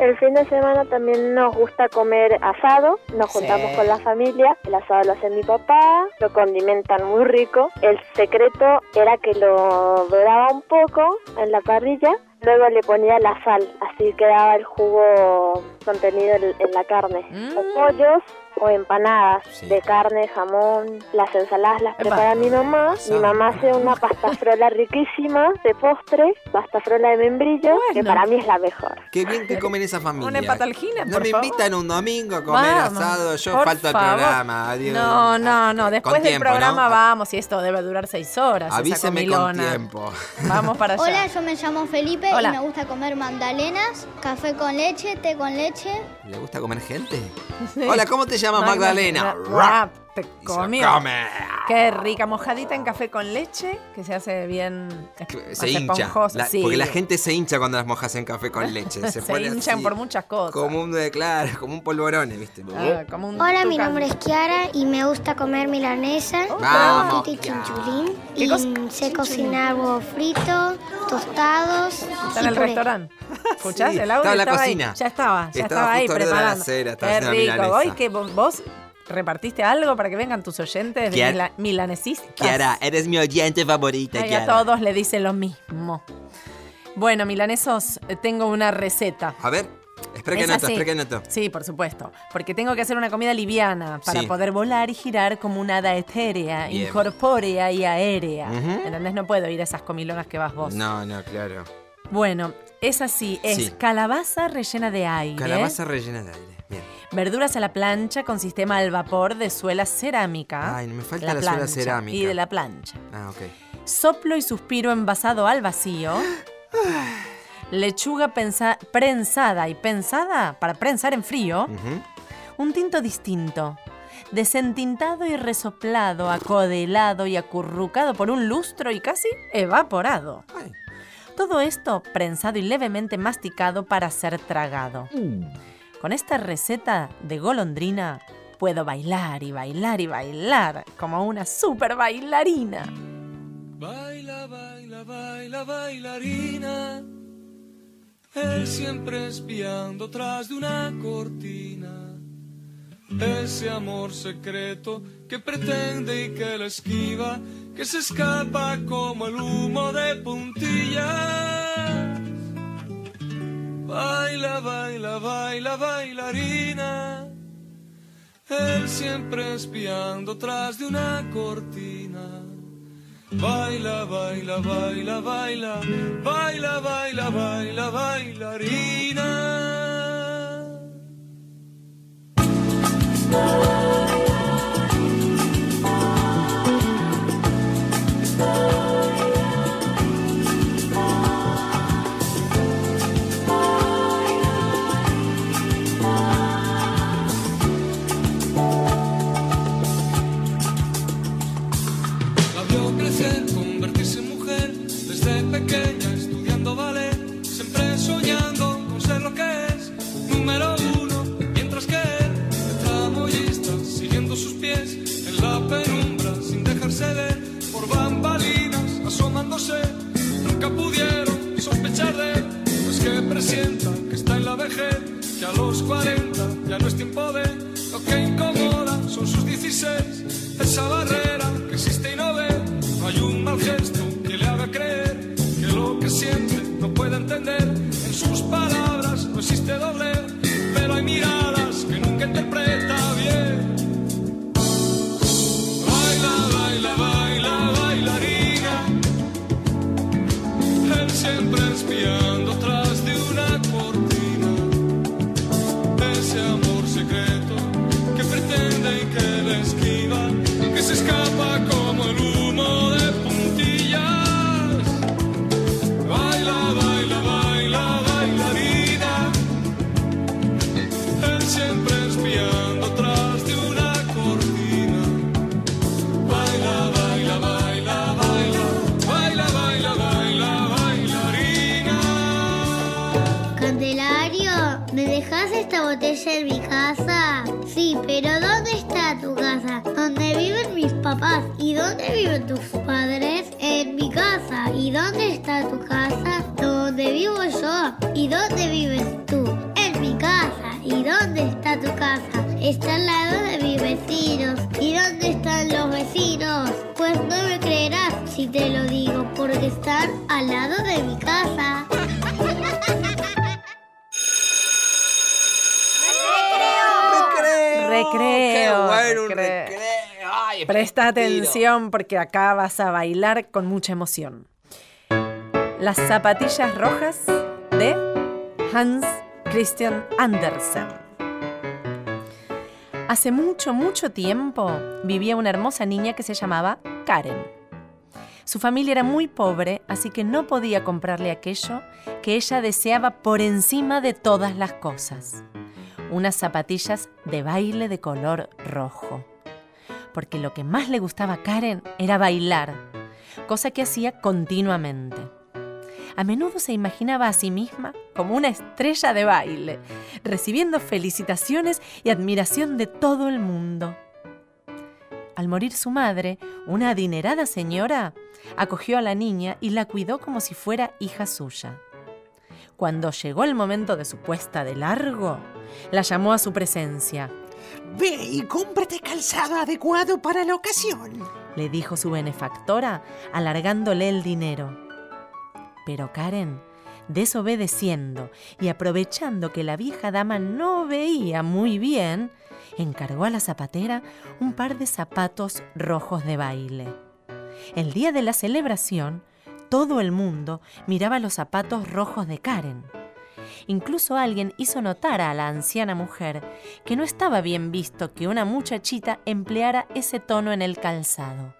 El fin de semana también nos gusta comer asado, nos Sí. juntamos con la familia, el asado lo hace mi papá, lo condimentan muy rico. El secreto era que lo doraba un poco en la parrilla, luego le ponía la sal, así quedaba el jugo contenido en, en la carne. Mm. Los pollos o empanadas de carne, jamón, las ensaladas las prepara mi mamá. Mi mamá hace una pasta frola riquísima de postre, pasta frola de membrillo, que Bueno. para mí es la mejor. Qué bien que comen esa familia. Una empatalgina, No por me favor. invitan un domingo a comer Vamos, asado. Yo falto al programa. Adiós. No, no, no. Después Con del tiempo, programa ¿no? vamos y esto debe durar seis horas. esa Avíseme con tiempo. Vamos para allá. Hola, yo me llamo Felipe Hola. y me gusta comer magdalenas, café con leche, té con leche. ¿Le gusta comer gente? Sí. Hola, ¿cómo te llamas, Magdalena? Rap, te se comió. come. Qué rica, mojadita en café con leche, que se hace bien Se hincha. esponjosa, La- sí. Porque la gente se hincha cuando las mojas en café con leche. Se, Se, hinchan así, por muchas cosas. Como un, eh, claro, como un polvorone, ¿viste? Ah, como un Hola, mi nombre es Kiara y me gusta comer milanesa, Vamos, titi Kiara. chinchulín. ¿Qué Y sé cocinar fritos, tostados Está en el puré. restaurante. ¿Escuchás? Sí, el audio estaba en la cocina. Ya estaba, ya Estaba estaba, ahí preparando. acera, estaba Qué rico. Hoy que vos, repartiste algo para que vengan tus oyentes de mila- milanesistas. Kiara, eres mi oyente favorita, Ay, a Kiara. todos le dice lo mismo. Bueno, milanesos, tengo una receta. A ver, que anoto. Sí, por supuesto. Porque tengo que hacer una comida liviana para Sí. poder volar y girar como una hada etérea, Bien. incorpórea y aérea. Ujú. ¿Entendés? No puedo ir a esas comilonas que vas vos. No, no, claro. Bueno, es así, es Sí. calabaza rellena de aire. Calabaza rellena de aire. Bien. Verduras a la plancha con sistema al vapor de suela cerámica. Ay, me falta la suela cerámica. Y de la plancha. Ah, ok. Soplo y suspiro envasado al vacío. Lechuga pensa- prensada y pensada para prensar en frío. Un tinto distinto. Desentintado y resoplado, acodelado y acurrucado por un lustro y casi evaporado. Todo esto prensado y levemente masticado para ser tragado. Con esta receta de golondrina puedo bailar y bailar y bailar como una super bailarina. Baila, baila, baila, bailarina. Él siempre espiando tras de una cortina. Ese amor secreto que pretende y que la esquiva, que se escapa como el humo de puntillas. Baila, baila, baila, bailarina. Él siempre espiando tras de una cortina. Baila, baila, baila, baila, baila, baila, baila, bailarina. Pues que está en la vejez, que a los 40 ya no es tiempo de lo que incomoda, son sus 16, esa barrera que existe y no ve, no hay un mal gesto que le haga creer que lo que siente no puede entender, en sus palabras no existe doblez, pero hay miradas que nunca interpreta bien. Baila, baila, baila, bailarina, él siempre ¿me dejas esta botella en mi casa? Sí, pero ¿dónde ¿Dónde viven mis papás? ¿Y dónde viven tus padres? En mi casa. ¿Y dónde está tu casa? ¿Dónde vivo yo? ¿Y dónde vives tú? En mi casa. ¿Y dónde está tu casa? Está al lado de mis vecinos. ¿Y dónde están los vecinos? Pues no me creerás si te lo digo, porque están al lado de mi casa. Recreo. Qué bueno un recreo. Presta atención porque acá vas a bailar con mucha emoción. Las zapatillas rojas de Hans Christian Andersen. Hace mucho, mucho tiempo vivía una hermosa niña que se llamaba Karen. Su familia era muy pobre, así que no podía comprarle aquello que ella deseaba por encima de todas las cosas. Unas zapatillas de baile de color rojo. Porque lo que más le gustaba a Karen era bailar, cosa que hacía continuamente. A menudo se imaginaba a sí misma como una estrella de baile, recibiendo felicitaciones y admiración de todo el mundo. Al morir su madre, una adinerada señora acogió a la niña y la cuidó como si fuera hija suya. Cuando llegó el momento de su puesta de largo, la llamó a su presencia. Ve y cómprate calzado adecuado para la ocasión. le dijo su benefactora, alargándole el dinero. Pero Karen, desobedeciendo y aprovechando que la vieja dama no veía muy bien, encargó a la zapatera un par de zapatos rojos de baile. El día de la celebración, Todo el mundo miraba los zapatos rojos de Karen. Incluso alguien hizo notar a la anciana mujer que no estaba bien visto que una muchachita empleara ese tono en el calzado.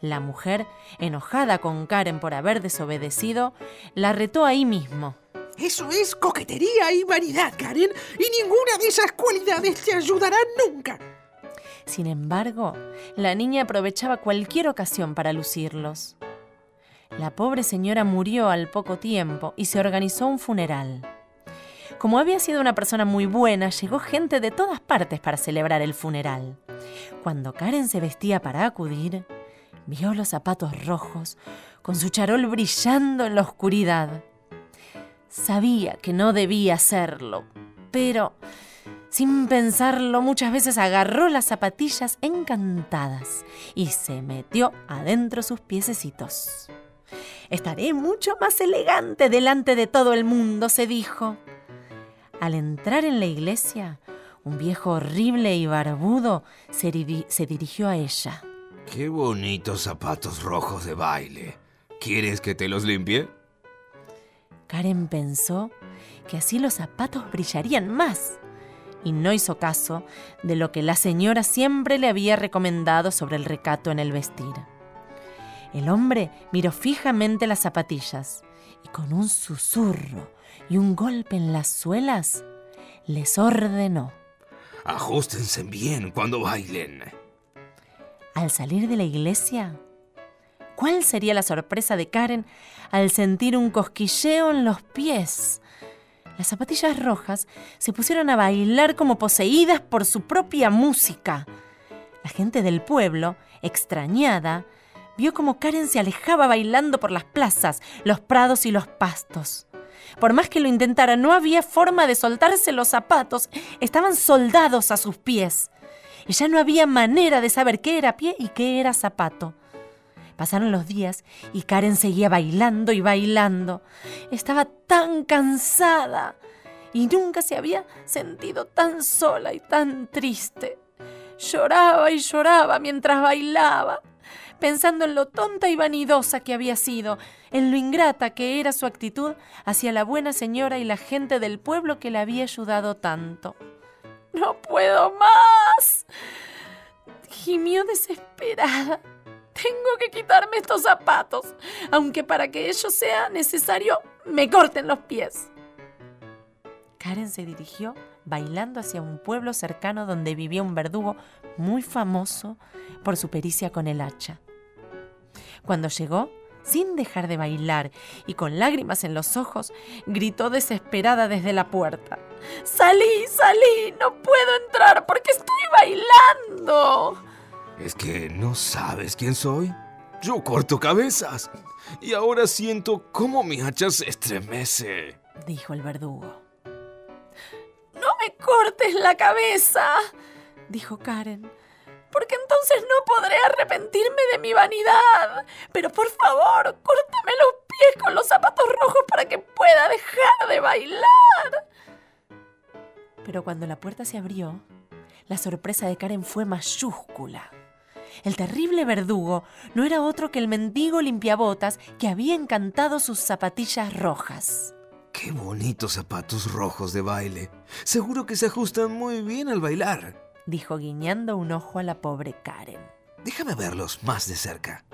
La mujer, enojada con Karen por haber desobedecido, la retó ahí mismo. Eso es coquetería y vanidad, Karen, y ninguna de esas cualidades te ayudará nunca. Sin embargo, la niña aprovechaba cualquier ocasión para lucirlos. La pobre señora murió al poco tiempo y se organizó un funeral. Como había sido una persona muy buena, llegó gente de todas partes para celebrar el funeral. Cuando Karen se vestía para acudir, vio los zapatos rojos con su charol brillando en la oscuridad. Sabía que no debía hacerlo, pero sin pensarlo muchas veces agarró las zapatillas encantadas y se metió adentro sus piececitos. Estaré mucho más elegante delante de todo el mundo, se dijo. Al entrar en la iglesia, un viejo horrible y barbudo se, diri- se dirigió a ella. Qué bonitos zapatos rojos de baile. ¿Quieres que te los limpie? Karen pensó que así los zapatos brillarían más y no hizo caso de lo que la señora siempre le había recomendado sobre el recato en el vestir. El hombre miró fijamente las zapatillas y con un susurro y un golpe en las suelas les ordenó. Ajustense bien cuando bailen. Al salir de la iglesia, ¿cuál sería la sorpresa de Karen al sentir un cosquilleo en los pies? Las zapatillas rojas se pusieron a bailar como poseídas por su propia música. La gente del pueblo, extrañada, vio como Karen se alejaba bailando por las plazas, los prados y los pastos. Por más que lo intentara, no había forma de soltarse los zapatos, estaban soldados a sus pies. Y ya no había manera de saber qué era pie y qué era zapato. Pasaron los días y Karen seguía bailando y bailando. Estaba tan cansada y nunca se había sentido tan sola y tan triste. Lloraba y lloraba mientras bailaba, pensando en lo tonta y vanidosa que había sido, en lo ingrata que era su actitud hacia la buena señora y la gente del pueblo que la había ayudado tanto. No puedo más. Gimió desesperada. Tengo que quitarme estos zapatos, aunque para que ello sea necesario me corten los pies. Karen se dirigió bailando hacia un pueblo cercano donde vivía un verdugo muy famoso por su pericia con el hacha. Cuando llegó, sin dejar de bailar y con lágrimas en los ojos, gritó desesperada desde la puerta. Salí, salí, no puedo entrar porque estoy bailando. ¿Es que no sabes quién soy? Yo corto cabezas. Y ahora siento cómo mi hacha se estremece. dijo el verdugo. No me cortes la cabeza, dijo Karen, porque entonces no podré arrepentirme de mi vanidad. Pero por favor, córtame los pies con los zapatos rojos para que pueda dejar de bailar. Pero cuando la puerta se abrió, la sorpresa de Karen fue mayúscula. El terrible verdugo no era otro que el mendigo limpiabotas que había encantado sus zapatillas rojas. Qué bonitos zapatos rojos de baile. Seguro que se ajustan muy bien al bailar. Dijo guiñando un ojo a la pobre Karen. Déjame verlos más de cerca.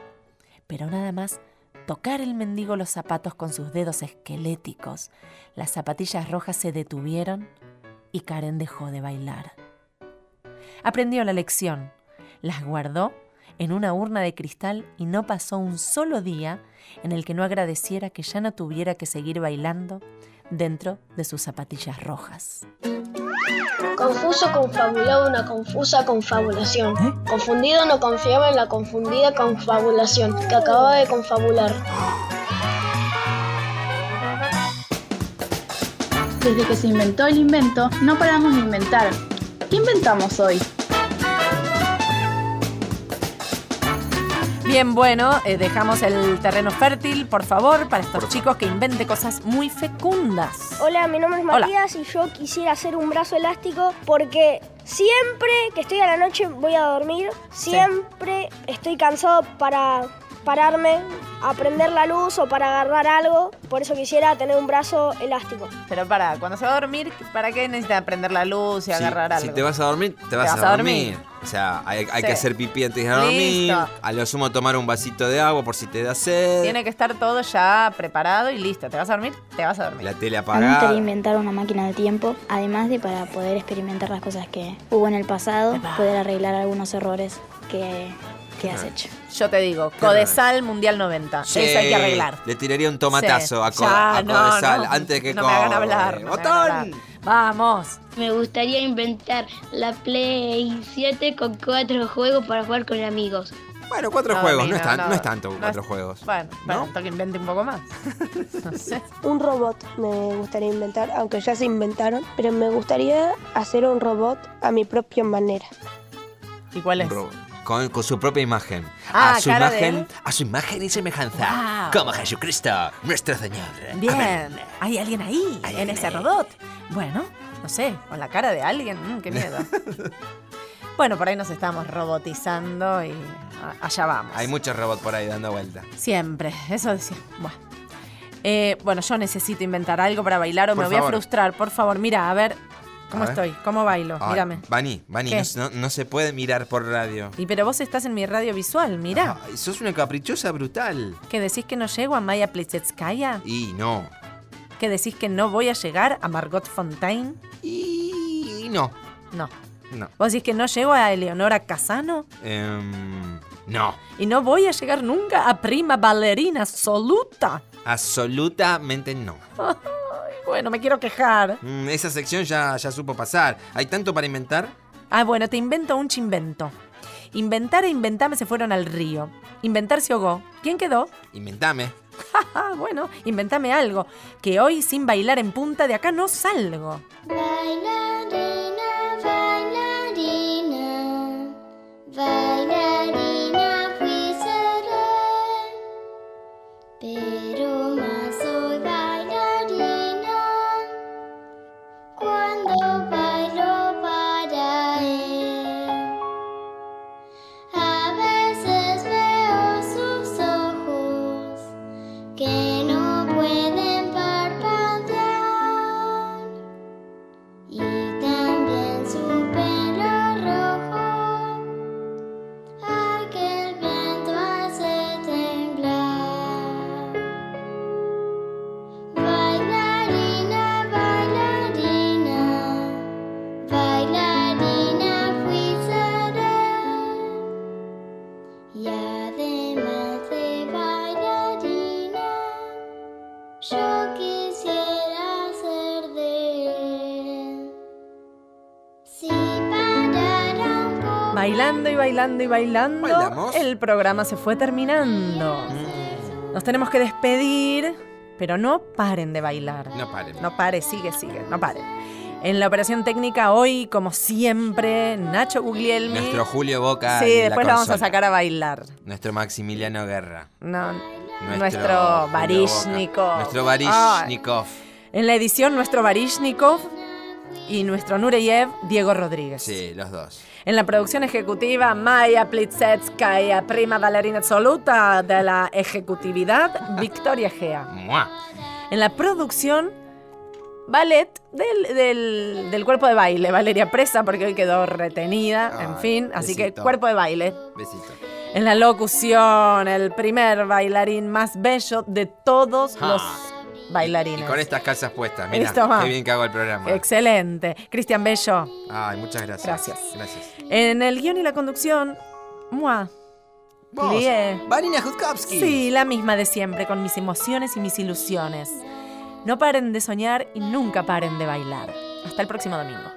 Pero nada más tocar el mendigo los zapatos con sus dedos esqueléticos, las zapatillas rojas se detuvieron y Karen dejó de bailar. Aprendió la lección, las guardó en una urna de cristal y no pasó un solo día en el que no agradeciera que ya no tuviera que seguir bailando dentro de sus zapatillas rojas. Confuso confabulaba una confusa confabulación. Confundido no confiaba en la confundida confabulación que acababa de confabular. Desde que se inventó el invento, no paramos de inventar. ¿Qué inventamos hoy? Bien, bueno, eh, dejamos el terreno fértil, por favor, para estos chicos que inventen cosas muy fecundas. Hola, mi nombre es Hola. Matías y yo quisiera hacer un brazo elástico porque siempre que estoy a la noche voy a dormir, siempre estoy cansado para pararme a prender la luz o para agarrar algo. Por eso quisiera tener un brazo elástico. Pero para, cuando se va a dormir, ¿para qué necesita prender la luz y Si- agarrar si, algo? te vas a dormir, te vas, a, dormir. O sea, hay, hay Sí. que hacer pipí antes de dormir. Listo. A lo sumo tomar un vasito de agua por si te da sed. Tiene que estar todo ya preparado y listo. ¿Te vas a dormir? Te vas a dormir. La tele A mí me gustaría apagada. inventar una máquina del tiempo, además de para poder experimentar las cosas que hubo en el pasado, poder arreglar algunos errores que, que has hecho. Yo te digo, Codesal Mundial 90. Sí, Eso hay que arreglar. Le tiraría un tomatazo Sí. a, Co- Ya, a no, Codesal no. antes de que No me hagan hablar, no me hagan ¡Botón! hablar. Vamos. Me gustaría inventar la Play 7 con cuatro juegos para jugar con amigos. Bueno, cuatro No, juegos, no, mira, es tan- no. no es tanto No cuatro es- juegos. Bueno, bueno, hasta que invente un poco más. no sé. Un robot me gustaría inventar, aunque ya se inventaron, pero me gustaría hacer un robot a mi propia manera. ¿Y cuál es? Con, con su propia imagen. Ah, a su imagen, a su imagen y semejanza. Wow. Como Jesucristo, nuestro Señor. Bien. Amén. ¿Hay alguien ahí, en ese robot? Bueno, no sé, con la cara de alguien. mm, qué miedo. bueno, por ahí nos estamos robotizando y allá vamos. Hay muchos robots por ahí dando vuelta. Siempre, eso decía. Bueno. Eh, bueno, yo necesito inventar algo para bailar o Por me voy a frustrar. Por favor, mira, a ver cómo estoy, cómo bailo. Ay, Mírame. Vani, Vani, no, se puede mirar por radio. Y pero vos estás en mi radio visual, mira. Ay, sos una caprichosa brutal. ¿Que decís que no llego a Maya Plisetskaya? Y no. ¿Que decís que no voy a llegar a Margot Fontaine? Y no. No. No. ¿Vos decís que no llego a Eleonora Casano? Em, no. Y no voy a llegar nunca a prima ballerina absoluta. Absolutamente no. Bueno, me quiero quejar. Mm, esa sección ya, ya supo pasar. ¿Hay tanto para inventar? Ah, bueno, te invento un chimbento. Inventar e inventarme se fueron al río. Inventar se ahogó. ¿Quién quedó? Inventame. Ah, bueno, inventame algo. Que hoy sin bailar en punta de acá no salgo. Bailarina, bailarina, bailarina fui seré, Bailando y bailando y bailando. ¿Bailamos? El programa se fue terminando. Nos tenemos que despedir, pero no paren de bailar. No paren. No pare, sigue, sigue, no paren. En la operación técnica hoy, como siempre, Nacho Guglielmi. Nuestro Julio Boca. Sí, en la después lo vamos a sacar a bailar. Nuestro Maximiliano Guerra. No, Nuestro, nuestro. Boca. Nuestro Varishnikov. En la edición, nuestro Varishnikov y nuestro Nureyev, Diego Rodríguez. Sí, los dos. En la producción ejecutiva, Maya Plisetskaya, prima bailarina absoluta de la ejecutividad, Victoria Gea. ¡Mua! En la producción, ballet del, del- del cuerpo de baile, Valeria Presa, porque hoy quedó retenida, en fin, así que cuerpo de baile. Besito. En la locución, el primer bailarín más bello de todos Ah. los Y bailarines. con estas calzas puestas. Mira, qué bien que hago el programa. Excelente. Cristian Bello. Ay, muchas gracias. Gracias. Gracias. En el guion y la conducción, moi. Vos. Vanina Jutkowski. Sí, la misma de siempre, con mis emociones y mis ilusiones. No paren de soñar y nunca paren de bailar. Hasta el próximo domingo.